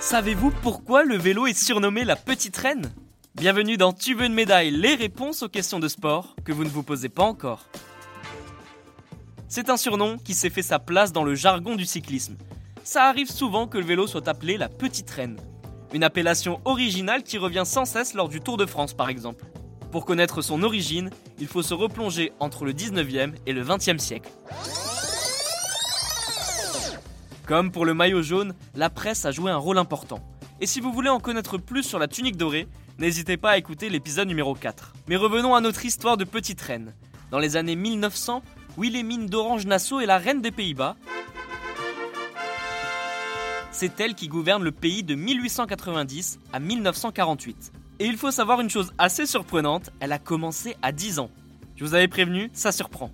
Savez-vous pourquoi le vélo est surnommé la petite reine? Bienvenue dans Tu veux une médaille, les réponses aux questions de sport que vous ne vous posez pas encore. C'est un surnom qui s'est fait sa place dans le jargon du cyclisme. Ça arrive souvent que le vélo soit appelé la petite reine. Une appellation originale qui revient sans cesse lors du Tour de France par exemple. Pour connaître son origine, il faut se replonger entre le 19e et le 20e siècle. Comme pour le maillot jaune, la presse a joué un rôle important. Et si vous voulez en connaître plus sur la tunique dorée, n'hésitez pas à écouter l'épisode numéro 4. Mais revenons à notre histoire de petite reine. Dans les années 1900, Wilhelmine d'Orange-Nassau est la reine des Pays-Bas. C'est elle qui gouverne le pays de 1890 à 1948. Et il faut savoir une chose assez surprenante, elle a commencé à 10 ans. Je vous avais prévenu, ça surprend.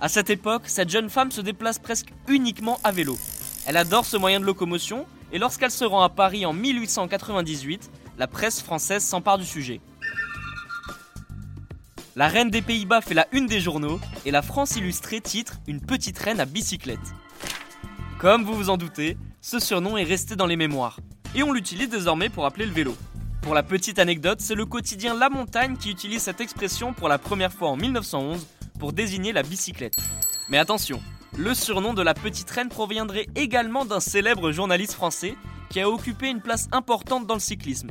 À cette époque, cette jeune femme se déplace presque uniquement à vélo. Elle adore ce moyen de locomotion et lorsqu'elle se rend à Paris en 1898, la presse française s'empare du sujet. La reine des Pays-Bas fait la une des journaux et la France illustrée titre Une petite reine à bicyclette. Comme vous vous en doutez, ce surnom est resté dans les mémoires et on l'utilise désormais pour appeler le vélo. Pour la petite anecdote, c'est le quotidien La Montagne qui utilise cette expression pour la première fois en 1911 pour désigner la bicyclette. Mais attention, le surnom de la petite reine proviendrait également d'un célèbre journaliste français qui a occupé une place importante dans le cyclisme.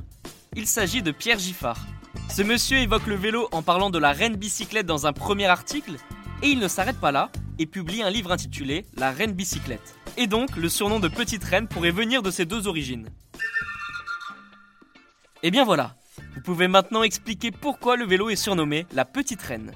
Il s'agit de Pierre Giffard. Ce monsieur évoque le vélo en parlant de la reine bicyclette dans un premier article, et il ne s'arrête pas là et publie un livre intitulé La reine bicyclette. Et donc, le surnom de petite reine pourrait venir de ces deux origines. Et bien voilà, vous pouvez maintenant expliquer pourquoi le vélo est surnommé la petite reine.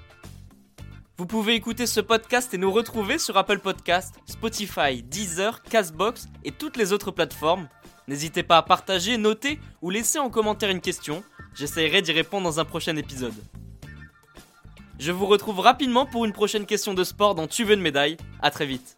Vous pouvez écouter ce podcast et nous retrouver sur Apple Podcast, Spotify, Deezer, Castbox et toutes les autres plateformes. N'hésitez pas à partager, noter ou laisser en commentaire une question. J'essaierai d'y répondre dans un prochain épisode. Je vous retrouve rapidement pour une prochaine question de sport dans Tu veux une médaille. À très vite.